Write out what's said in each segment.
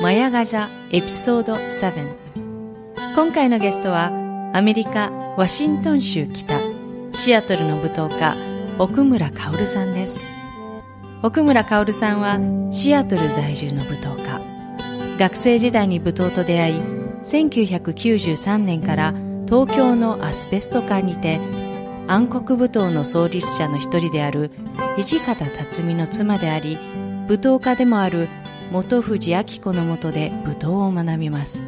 マヤガジャエピソード7今回のゲストはアメリカ・ワシントン州北シアトルの舞踏家奥村薫さんです。奥村薫さんはシアトル在住の舞踏家。学生時代に舞踏と出会い1993年から東京のアスベスト館にて暗黒舞踏の創立者の一人である土方辰巳の妻であり舞踏家でもある本藤明子のもとで舞踏を学びます。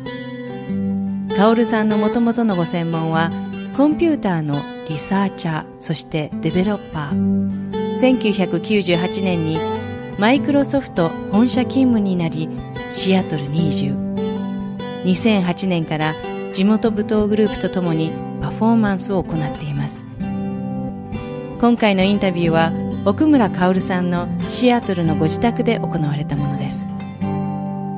薫さんのもともとのご専門はコンピューターのリサーチャーそしてデベロッパー。1998年にマイクロソフト本社勤務になりシアトルに移住。2008年から地元舞踏グループとともにパフォーマンスを行っています。今回のインタビューは奥村薫さんのシアトルのご自宅で行われたものです。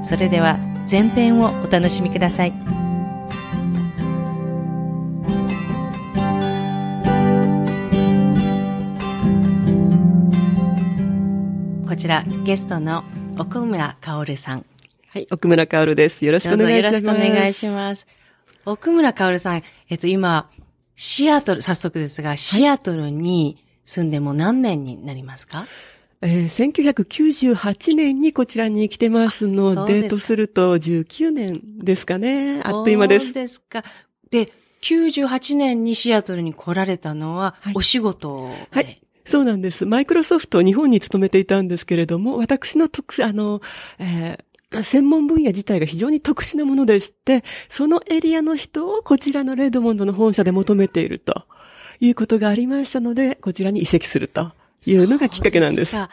それでは前編をお楽しみくださいこちらゲストの奥村薫さんはい、奥村薫です。よろしくお願いします。よろしくお願いします。奥村薫さん、えっと今、シアトル、早速ですが、シアトルに住んでも何年になりますか？えー、1998年にこちらに来てますので、とすると19年ですかね。あっという間です。そうですか。で、98年にシアトルに来られたのは、お仕事で、はい、はい。そうなんです。マイクロソフト日本に勤めていたんですけれども、私の特、あの、えー、専門分野自体が非常に特殊なものでして、そのエリアの人をこちらのレッドモンドの本社で求めているということがありましたので、こちらに移籍するというのがきっかけなんです。です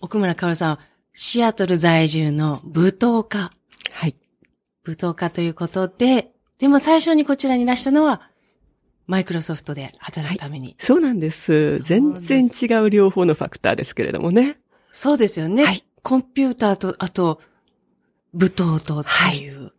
奥村かおるさん、シアトル在住の舞踏家。はい。舞踏家ということで、でも最初にこちらにいらしたのは、マイクロソフトで働くために。はい、そうなんです。全然違う両方のファクターですけれどもね。そうですよね。はい。コンピューターと、あと、舞踏とっていう。はい、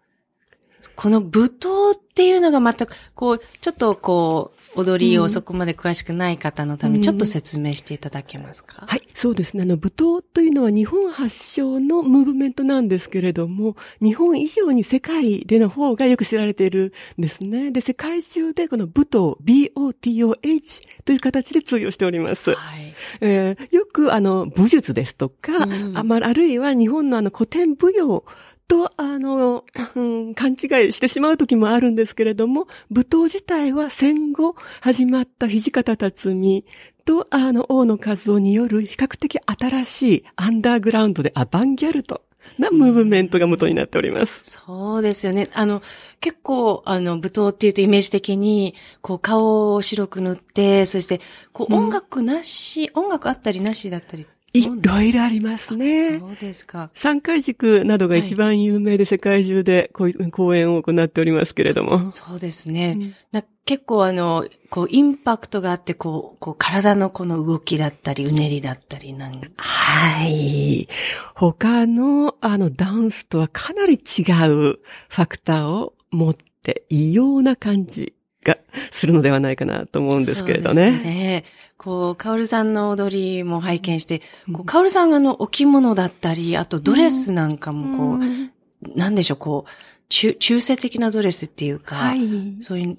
この舞踏っていうのがまた、こう、ちょっとこう、踊りをそこまで詳しくない方のためにちょっと説明していただけますか、うん、はい、そうですね。あの、舞踏というのは日本発祥のムーブメントなんですけれども、日本以上に世界での方がよく知られているんですね。で、世界中でこの舞踏、B-O-T-O-H という形で通用しております。はい。えー、よくあの、武術ですとか、うん、あまあるいは日本のあの古典舞踊と、あの、うん、勘違いしてしまう時もあるんですけれども、舞踏自体は戦後始まった土方辰巳と、あの、大野和夫による比較的新しいアンダーグラウンドでアバンギャルドなムーブメントが元になっております。そうですよね。あの、結構、あの、舞踏っていうとイメージ的に、こう、顔を白く塗って、そして、こう、音楽なし、うん、音楽あったりなしだったりいろいろありますね。そうですか。三回軸などが一番有名で世界中でこう講演を行っておりますけれども。そうですね。うん、結構あの、こう、インパクトがあって、こう、こう、体のこの動きだったり、うねりだったりなんはい。他の、あの、ダンスとはかなり違うファクターを持って異様な感じがするのではないかなと思うんですけれどね。そうですね。こう、カオルさんの踊りも拝見して、こう、カオルさんがのお着物だったり、あとドレスなんかもこう、うん、なんでしょう、こう、中、中性的なドレスっていうか、はい、そういう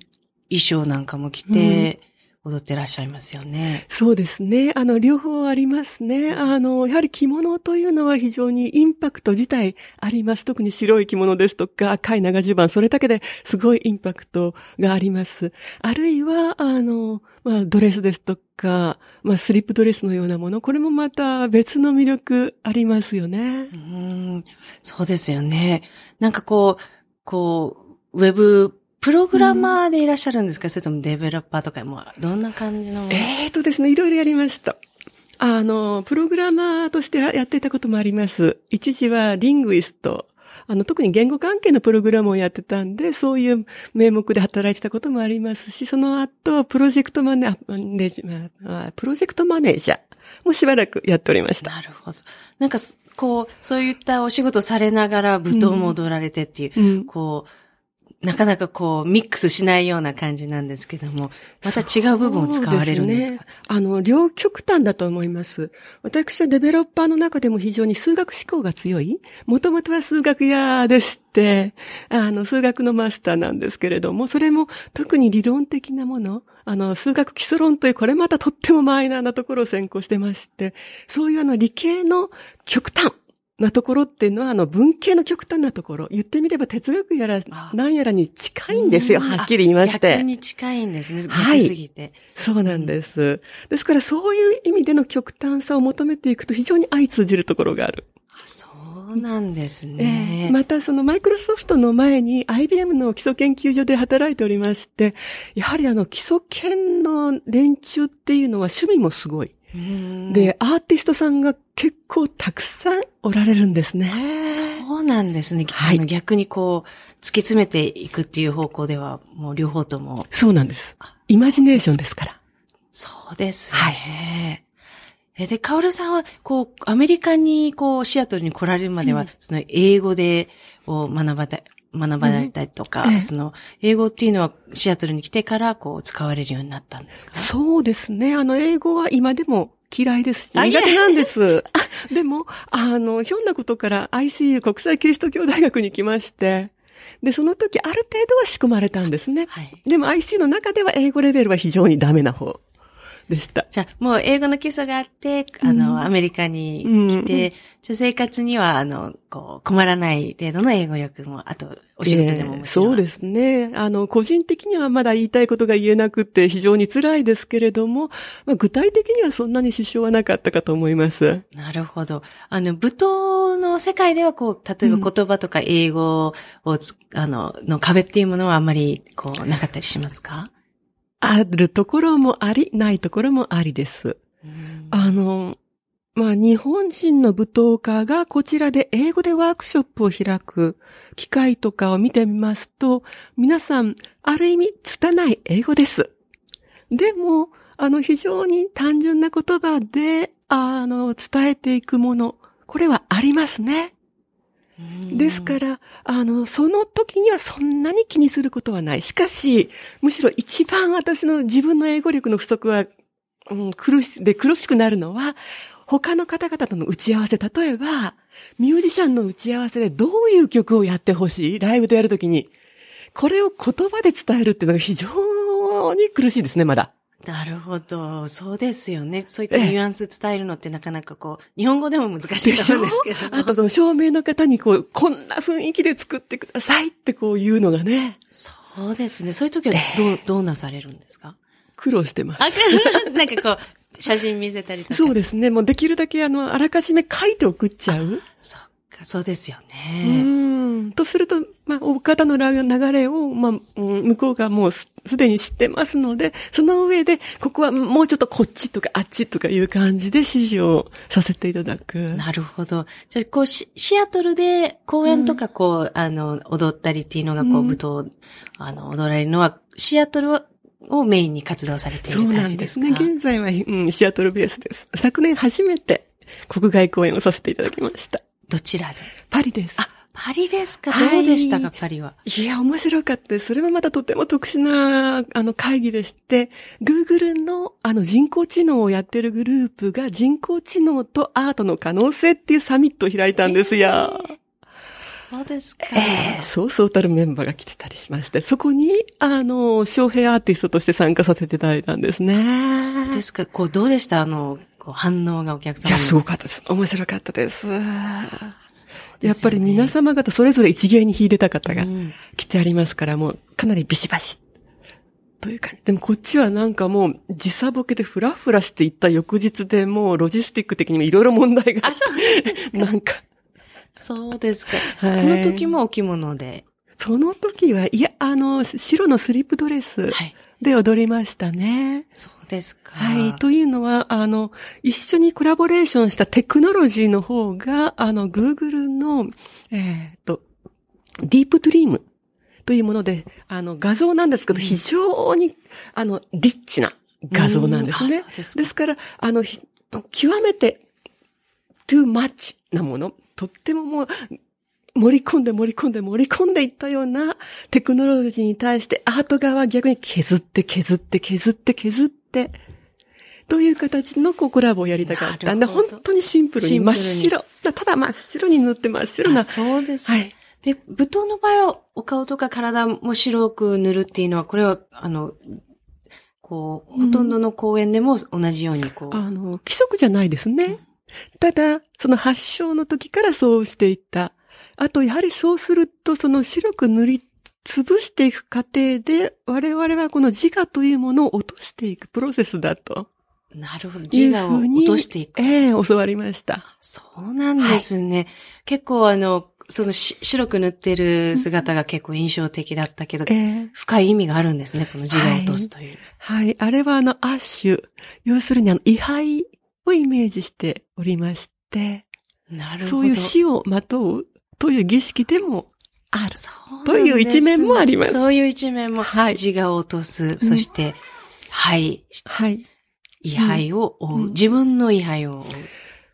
衣装なんかも着て、踊ってらっしゃいますよね。そうですね。あの、両方ありますね。あの、やはり着物というのは非常にインパクト自体あります。特に白い着物ですとか、赤い長襦袢、それだけですごいインパクトがあります。あるいは、あの、まあ、ドレスですとか、まあ、スリップドレスのようなもの、これもまた別の魅力ありますよね。うん、そうですよね。なんかこう、こう、ウェブプログラマーでいらっしゃるんですか、うん、それともデベロッパーとか、もう、どんな感じの？ええー、とですね、いろいろやりました。あの、プログラマーとしてやっていたこともあります。一時はリングイスト。あの、特に言語関係のプログラムをやってたんで、そういう名目で働いてたこともありますし、その後、プロジェクトマネー、プロジェクトマネージャーもしばらくやっておりました。なるほど。なんか、こう、そういったお仕事されながら舞踏も踊られてっていう、うん、こう、なかなかこう、ミックスしないような感じなんですけども、また違う部分を使われるんですか？ね、あの、両極端だと思います。私はデベロッパーの中でも非常に数学思考が強い。もともとは数学屋でして、あの、数学のマスターなんですけれども、それも特に理論的なもの、あの、数学基礎論という、これまたとってもマイナーなところを専攻してまして、そういうあの、理系の極端。なところっていうのは、あの、文系の極端なところ、言ってみれば哲学やら、何やらに近いんですよ、はっきり言いまして。逆に近いんですね、はい。すぎて。そうなんです。ですから、そういう意味での極端さを求めていくと非常に相通じるところがある。そうなんですね。えー、また、そのマイクロソフトの前に IBM の基礎研究所で働いておりまして、やはりあの、基礎研の連中っていうのは趣味もすごい。で、アーティストさんが結構たくさんおられるんですね。そうなんですね。はい、逆にこう、突き詰めていくっていう方向では、もう両方とも。そうなんです。イマジネーションですから。そうですね。はい。え、で、カオルさんは、こう、アメリカに、こう、シアトルに来られるまでは、うん、その、英語で、を学ばた、学ばれたりとか、うん。ええ、その、英語っていうのはシアトルに来てから、こう、使われるようになったんですか？そうですね。あの、英語は今でも嫌いですし、苦手なんです。でも、あの、ひょんなことから ICU 国際キリスト教大学に来まして、で、その時ある程度は仕込まれたんですね。はい、でも ICU の中では英語レベルは非常にダメな方でした。じゃあ、もう英語の基礎があって、あの、うん、アメリカに来て、うん、じゃあ生活には、あの、こう、困らない程度の英語力も、あと、お仕事でももちろん、そうですね。あの、個人的にはまだ言いたいことが言えなくて非常に辛いですけれども、まあ、具体的にはそんなに支障はなかったかと思います。なるほど。あの、舞踏の世界では、こう、例えば言葉とか英語をつ、うん、あの、の壁っていうものはあんまり、こう、なかったりしますか？あるところもあり、ないところもありです。あの、まあ、日本人の舞踏家がこちらで英語でワークショップを開く機会とかを見てみますと、皆さん、ある意味、拙い英語です。でも、あの、非常に単純な言葉で、あの、伝えていくもの、これはありますね。ですから、あの、その時にはそんなに気にすることはない。しかし、むしろ一番私の自分の英語力の不足は、うん、苦し、で苦しくなるのは、他の方々との打ち合わせ、例えば、ミュージシャンの打ち合わせでどういう曲をやってほしい？ライブでやるときに、これを言葉で伝えるっていうのが非常に苦しいですね、まだ。なるほど。そうですよね。そういったニュアンス伝えるのってなかなかこう、日本語でも難しいと思うんですけど。あと、照明の方にこう、こんな雰囲気で作ってくださいってこう言うのがね。そうですね。そういう時はどう、えー、どうなされるんですか？苦労してます。なんかこう、写真見せたりとか。そうですね。もうできるだけあの、あらかじめ書いて送っちゃう。そっか、そうですよね。うん。とすると、まあ、お方の流れを、まあ、向こうがもうすでに知ってますので、その上で、ここはもうちょっとこっちとかあっちとかいう感じで指示をさせていただく。なるほど。じゃあ、こうシ、シアトルで公演とかこう、うん、あの、踊ったりっていうのがこう、舞踏、あの、踊られるのは、シアトルはをメインに活動されている感じですかそうなんですね。現在は、うん、シアトルベースです。昨年初めて国外公演をさせていただきました。どちらで？パリです。あ、パリですか、どうでしたか、パリは？いや、面白かった。それはまたとても特殊な、あの、会議でして、Google の、あの、人工知能をやってるグループが人工知能とアートの可能性っていうサミットを開いたんですよ。そそうですか。ええそうそうたるメンバーが来てたりしまして、そこに、あの、招聘アーティストとして参加させていただいたんですね。そうですか。こう、どうでした？あの、こう反応がお客様いや、すごかったです。面白かったです。やっぱり皆様方それぞれ一芸に秀でた方がうん来てありますから、もうかなりビシバシ。というか、でもこっちはなんかもう時差ボケでフラフラしていった翌日でもうロジスティック的にもいろいろ問題があって、なんか、そうですか。はいその時もお着物で。その時は、いや、あの、白のスリップドレスはい。で踊りましたね。そうですか。はい。というのは、あの、一緒にコラボレーションしたテクノロジーの方が、あの、Google の、えっ、と、ディープドリームというもので、あの、画像なんですけど、非常に、あの、リッチな画像なんですね。ですかですから、あの、ひ極めて、too much なもの、とってももう、盛り込んで盛り込んで盛り込んでいったようなテクノロジーに対してアート側は逆に削って削って削って削って、という形のこうコラボをやりたかったんで、本当にシンプルに真っ白。ただ真っ白に塗って真っ白なあ。そうです。はい。で、舞踏の場合は、お顔とか体も白く塗るっていうのは、これは、あの、こう、うんほとんどの公演でも同じように、こう、あの、規則じゃないですね。ただ、その発症の時からそうしていった。あと、やはりそうすると、その白く塗り潰していく過程で、我々はこの自我というものを落としていくプロセスだと。なるほど。自我を落としていく。ええ教わりました。そうなんですね。結構あの、そのし白く塗ってる姿が結構印象的だったけど、ええ深い意味があるんですね、この自我を落とすという。はい。あれはあの、アッシュ。要するにあの、位牌をイメージしておりまして、なるほど。そういう死をまとうという儀式でもある。そうという一面もありますそういう一面も、はい自我を落とす、うんそして、はい、はい。位牌を追う、うん自分の位牌を追う。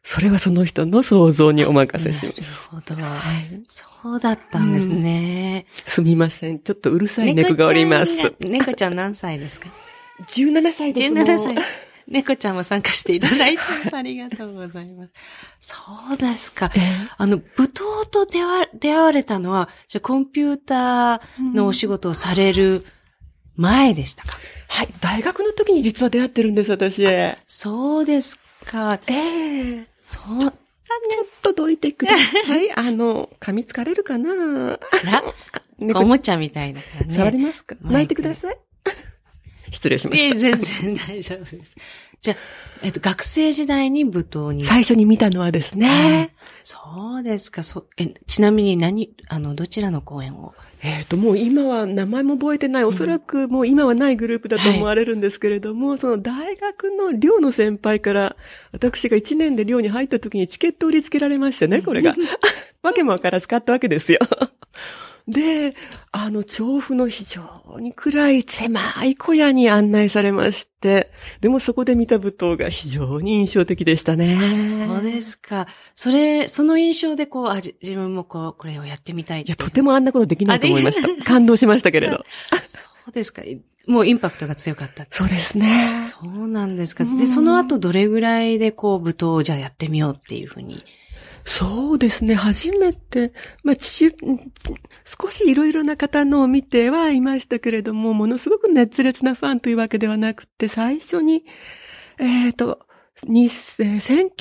それはその人の想像にお任せしなるます。ほど。はい。そうだったんですね。すみません。ちょっとうるさい猫がおります。猫ちゃん何歳ですか？17歳です。17もう歳。猫ちゃんも参加していただいてます。ありがとうございます。そうですか。えあの、舞踏と出会出会われたのは、じゃあコンピューターのお仕事をされる前でしたか、はい。大学の時に実は出会ってるんです、私。えそうですか。えそう、ちょっとどいてください。あの、噛みつかれるかなあら、猫おもちゃみたいだからね。触りますか？泣いてください。失礼しました。いえ全然 大丈夫です。じゃあ、えっと、学生時代に舞踏に。最初に見たのはですね。そうですか。そえ、ちなみに何、あの、どちらの公演を？えっ、と、もう今は名前も覚えてない。おそらくもう今はないグループだと思われるんですけれども、その大学の寮の先輩から、私が1年で寮に入った時にチケット売りつけられましてね、これが。わけもわからず買ったわけですよ。で、あの、調布の非常に暗い狭い小屋に案内されまして、でもそこで見た舞踏が非常に印象的でしたね。そうですか。それ、その印象でこう、あ、じ自分もこう、これをやってみたいいや、とてもあんなことできないと思いました。感動しましたけれど。そうですか。もうインパクトが強かった。そうですね。そうなんですか。うんで、その後どれぐらいでこう、舞踏をじゃあやってみようっていうふうに。そうですね。初めて、まあ、父、少しいろいろな方のを見てはいましたけれども、ものすごく熱烈なファンというわけではなくて、最初に、えっ、と、にえー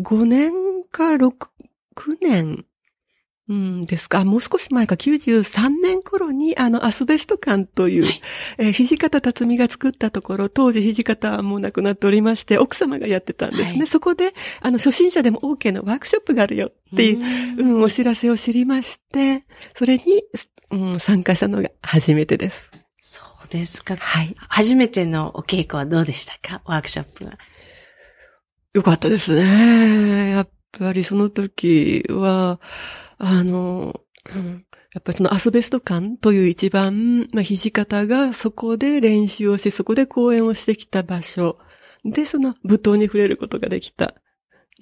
1995年か6、9年、うん、ですか。あもう少し前か、93年頃に、あの、アスベスト館という、はいえー土方辰巳が作ったところ、当時土方はもう亡くなっておりまして、奥様がやってたんですね。はいそこで、あの、初心者でも OK のワークショップがあるよっていう、うんうん、お知らせを知りまして、それに、うん、参加したのが初めてです。そうですか。はい。初めてのお稽古はどうでしたか？ワークショップは。よかったですね。やっぱりその時は、あの、うんやっぱりそのアスベスト館という一番、まあ、土方がそこで練習をし、そこで講演をしてきた場所で、その舞踏に触れることができた。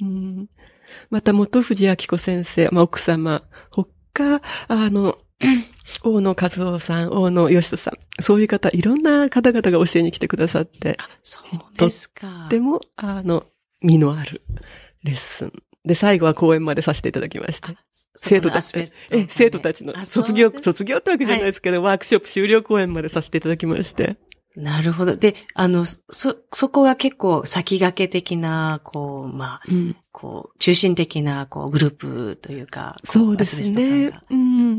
うん、また、元藤明子先生、まあ、奥様、他、あの、大野和夫さん、大野義人さん、そういう方、いろんな方々が教えに来てくださって、そうですか。でも、あの、身のあるレッスン。で、最後は講演までさせていただきました。生徒たち、え、生徒たちの卒業、卒業ってわけじゃないですけど、はい、ワークショップ終了講演までさせていただきまして。なるほど。で、あの、そ、そこが結構先駆け的な、こう、まあ、うん、こう、中心的な、こう、グループというか、そうですね。うん。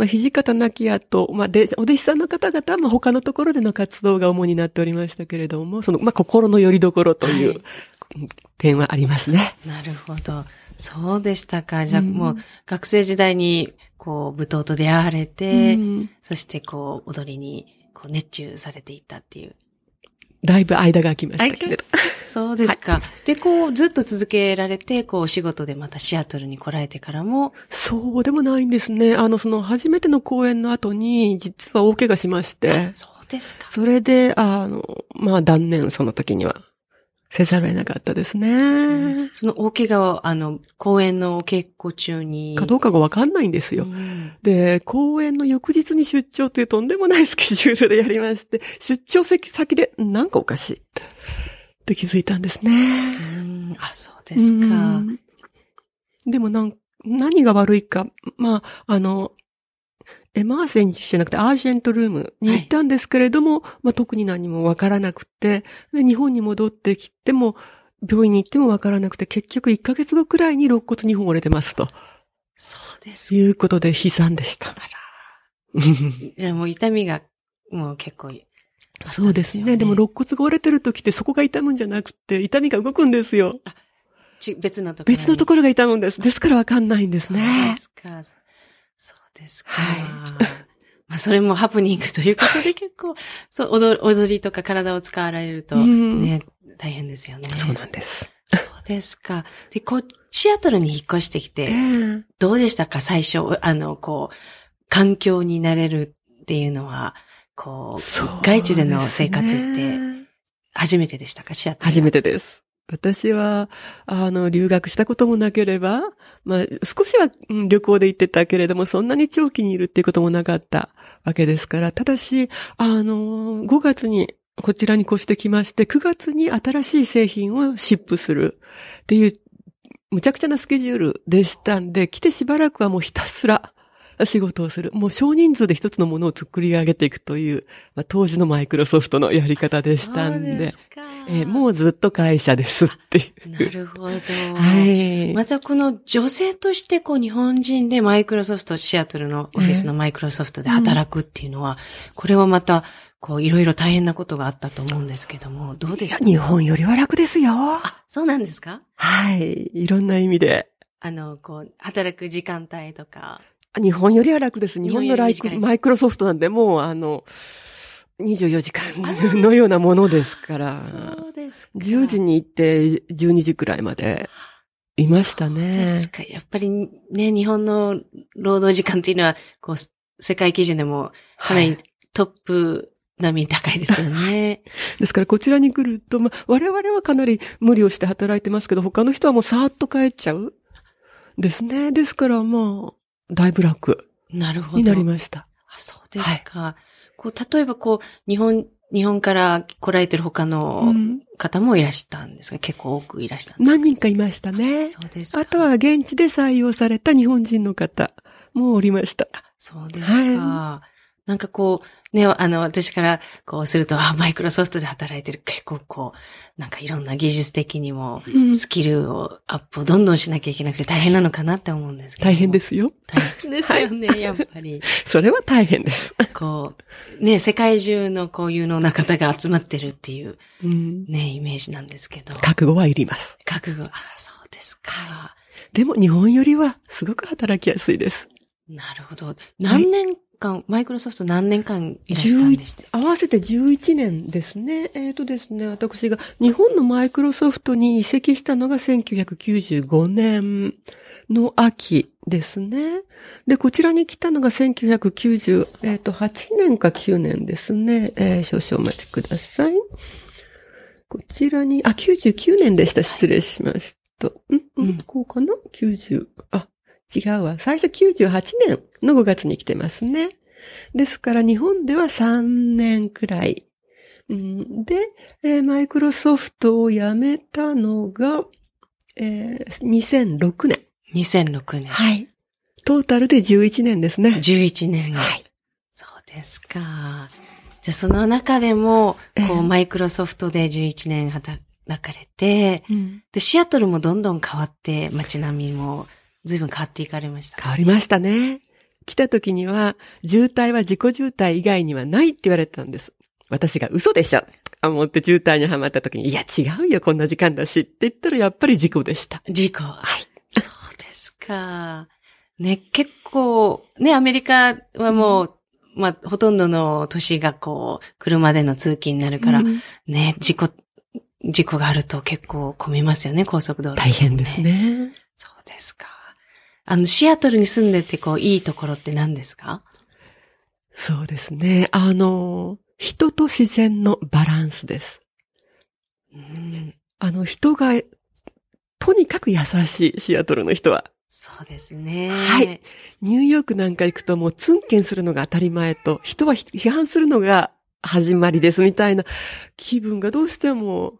まあ、土方亡き後、まあ、で、お弟子さんの方々は、まあ、他のところでの活動が主になっておりましたけれども、その、まあ、心の拠り所という、はい、点はありますね。なるほど。そうでしたか。じゃあ、もう、学生時代に、こう、舞踏と出会われて、うん、そして、こう、踊りに、こう、熱中されていったっていう。だいぶ間が空きましたけれど。そうですか。はい、で、こう、ずっと続けられて、こう、お仕事でまたシアトルに来られてからも。そうでもないんですね。あの、その、初めての公演の後に、実は大怪我しまして。そうですか。それで、あの、まあ、断念、その時には。せざるを得なかったですね。うん、その大怪我を、あの、公演のお稽古中に。かどうかがわかんないんですよ。うん、で、公演の翌日に出張というとんでもないスケジュールでやりまして、出張先先で、なんかおかしい。って気づいたんですね。うん、あ、そうですか。でもなん、何が悪いか、まあ、あの、エマーセンじゃなくてアージェントルームに行ったんですけれども、はい、まあ、特に何もわからなくてで、日本に戻ってきても、病院に行ってもわからなくて、結局1ヶ月後くらいに肋骨2本折れてますと。そうですいうことで悲惨でした。あら。じゃあもう痛みが、もう結構、ね、そうですね。でも肋骨が折れてる時ってそこが痛むんじゃなくて、痛みが動くんですよ。別のところ別のところが痛むんです。ですからわかんないんですね。そうですか。ですか？はい。まあ、それもハプニングということで結構、そう、踊り、踊りとか体を使われると、ね、大変ですよね。そうなんです。そうですか。で、こう、シアトルに引っ越してきて、えー、どうでしたか？最初、あの、こう、環境になれるっていうのは、こう、外地での生活って、初めてでしたか？シアトル。初めてです。私は、あの、留学したこともなければ、まあ、少しは旅行で行ってたけれども、そんなに長期にいるっていうこともなかったわけですから、ただし、あの、5月にこちらに越してきまして、9月に新しい製品をシップするっていう、むちゃくちゃなスケジュールでしたんで、来てしばらくはもうひたすら、仕事をする。もう少人数で一つのものを作り上げていくという、まあ、当時のマイクロソフトのやり方でしたんで。でえー、もうずっと会社ですっていう。なるほど。はい。またこの女性としてこう日本人でマイクロソフト、シアトルのオフィスのマイクロソフトで働くっていうのは、これはまた、こういろいろ大変なことがあったと思うんですけども、どうでした日本よりは楽ですよ。あ、そうなんですか？はい。いろんな意味で。あの、こう、働く時間帯とか。日本よりは楽です。日本のライクマイクロソフトなんで、もう、あの、24時間 のようなものですから。そうですか。10時に行って12時くらいまでいましたね。そうですか。やっぱりね、日本の労働時間っていうのは、こう、世界基準でもかなりトップ並み高いですよね。ですからこちらに来ると、まあ、我々はかなり無理をして働いてますけど、他の人はもうさーっと帰っちゃう。ですね。ですからまあ、だいぶ楽。なるほど。になりました。あそうですか。はい、こう、例えばこう、日本、日本から来られてる他の方もいらしたんですが、うん、結構多くいらしたんです何人かいましたね。そうですか。あとは現地で採用された日本人の方もおりました。そうですか。はい、なんかこう、ね、あの、私からこうすると、あ、マイクロソフトで働いてる。結構こう、なんかいろんな技術的にも、スキルをアップをどんどんしなきゃいけなくて大変なのかなって思うんですけど。大変ですよ。大変ですよね、はい、やっぱり。それは大変です。こう、ね、世界中のこういうのな方が集まってるっていう、うん、ね、イメージなんですけど。覚悟はいります。覚悟、あ、そうですか。でも日本よりはすごく働きやすいです。なるほど。何年間、はい、マイクロソフト何年間いらしたんでした合わせて11年ですね。えっ、ー、とですね、私が日本のマイクロソフトに移籍したのが1995年の秋ですね。で、こちらに来たのが1998、えー、年か9年ですね。えー、少々お待ちください。こちらに、あ、99年でした。失礼しました。はい、うん、うん、こうかな ?90。あ、違うわ。最初98年の5月に来てますね。ですから日本では3年くらい。で、えー、マイクロソフトを辞めたのが、えー、2006年。2006年。はい。トータルで11年ですね。11年。はい。そうですか。じゃあその中でも、ええこう、マイクロソフトで11年働かれて、うんで、シアトルもどんどん変わって、街並みも随分変わっていかれました。変わりましたね。来た時には、渋滞は自己渋滞以外にはないって言われてたんです。私が嘘でしょ思って渋滞にはまった時に、いや違うよ、こんな時間だしって言ったらやっぱり事故でした。事故。はい。そうですか。ね、結構、ね、アメリカはもう、まあ、ほとんどの都市がこう、車での通勤になるから、うんね、事故、事故があると結構混みますよね、高速道路、大変です。ね。あの、シアトルに住んでてこう、いいところって何ですか？そうですね。あの、人と自然のバランスです。うん、あの、人が、とにかく優しい、シアトルの人は。そうですね。はい。ニューヨークなんか行くともうツンケンするのが当たり前と、人は批判するのが始まりですみたいな気分がどうしても、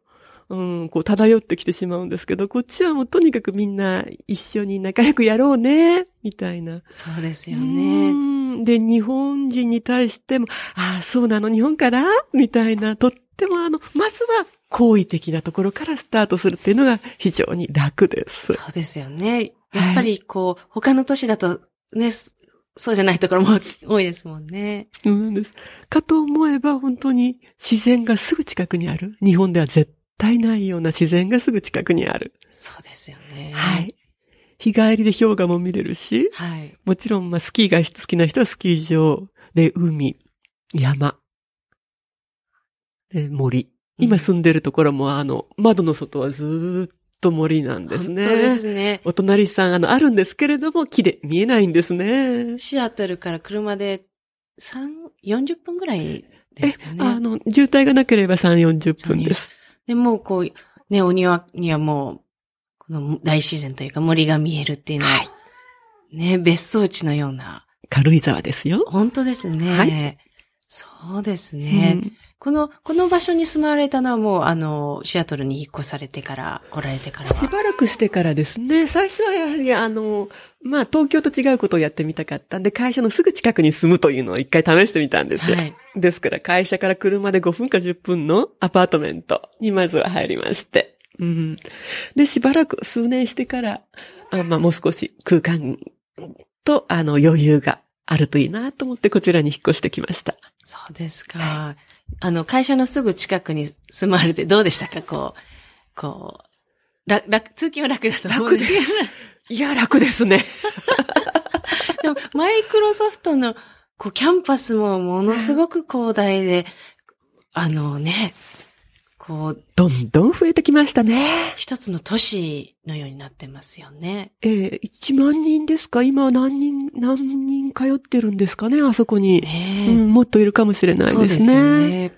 うん、こう漂ってきてしまうんですけど、こっちはもうとにかくみんな一緒に仲良くやろうね、みたいな。そうですようね。んで、日本人に対しても、ああ、そうなの、日本から？みたいな、とってもあの、まずは好意的なところからスタートするっていうのが非常に楽です。そうですよね。やっぱりこう、他の都市だと、ね、そそうじゃないところも 多いですもんね。そうなんです。かと思えば本当に自然がすぐ近くにある。日本では絶対ないような自然がすぐ近くにある。そうですよね。はい。日帰りで氷河も見れるし、はい。もちろんまあスキーが好きな人はスキー場で海、山、で森。今住んでるところもあの、窓の外はずーっと森なんですね。本当ですね。お隣さん、あの、あるんですけれども、木で見えないんですね。シアトルから車で3、40分ぐらいですかね。あの、渋滞がなければ3、40分です。で、もうこう、ね、お庭にはもう、この大自然というか森が見えるっていうのは、はい。ね、別荘地のような、軽井沢ですよ。本当ですね。はい。そうですね、うんこの、この場所に住まわれたのはもう、あの、シアトルに引っ越されてから、来られてからは。しばらくしてからですね、最初はやはりあの、まあ東京と違うことをやってみたかったんで、会社のすぐ近くに住むというのを一回試してみたんですよ。はい。ですから会社から車で5分か10分のアパートメントにまずは入りまして。うん、で、しばらく数年してから、あまあもう少し空間とあの余裕があるといいなと思ってこちらに引っ越してきました。そうですか。あの、会社のすぐ近くに住まわれてどうでしたか？こう、こう、楽、楽、通勤は楽だと思うんですけど。いや、楽ですね。でも、マイクロソフトの、こう、キャンパスもものすごく広大で、あのね、こう、どんどん増えてきましたね。一つの都市のようになってますよね。えー、1万人ですか？今は何人、何人通ってるんですかね？あそこに。うん、もっといるかもしれないですね。そうですよね。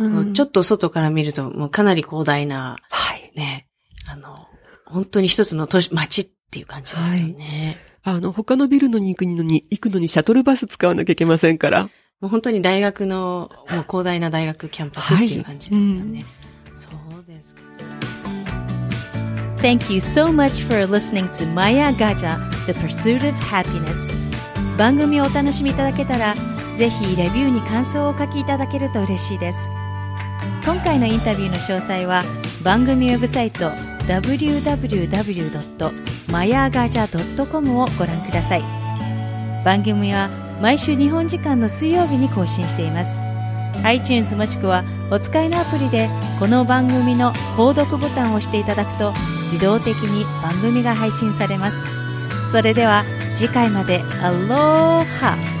うんちょっと外から見ると、もうかなり広大な、はい。ね、あの、本当に一つの都市、街っていう感じですよね。あの、他のビルのに行くのに、行くのにシャトルバス使わなきゃいけませんから。もう本当に大学の、もう広大な大学キャンパスっていう感じですよね。そうですか。Thank you so much for listening to Maya Gaja, The Pursuit of Happiness. 番組をお楽しみいただけたら、ぜひレビューに感想をお書きいただけると嬉しいです。今回のインタビューの詳細は番組ウェブサイト www.mayagaja.com をご覧ください。番組は毎週日本時間の水曜日に更新しています。iTunes もしくはお使いのアプリでこの番組の購読ボタンを押していただくと自動的に番組が配信されます。それでは次回までアローハ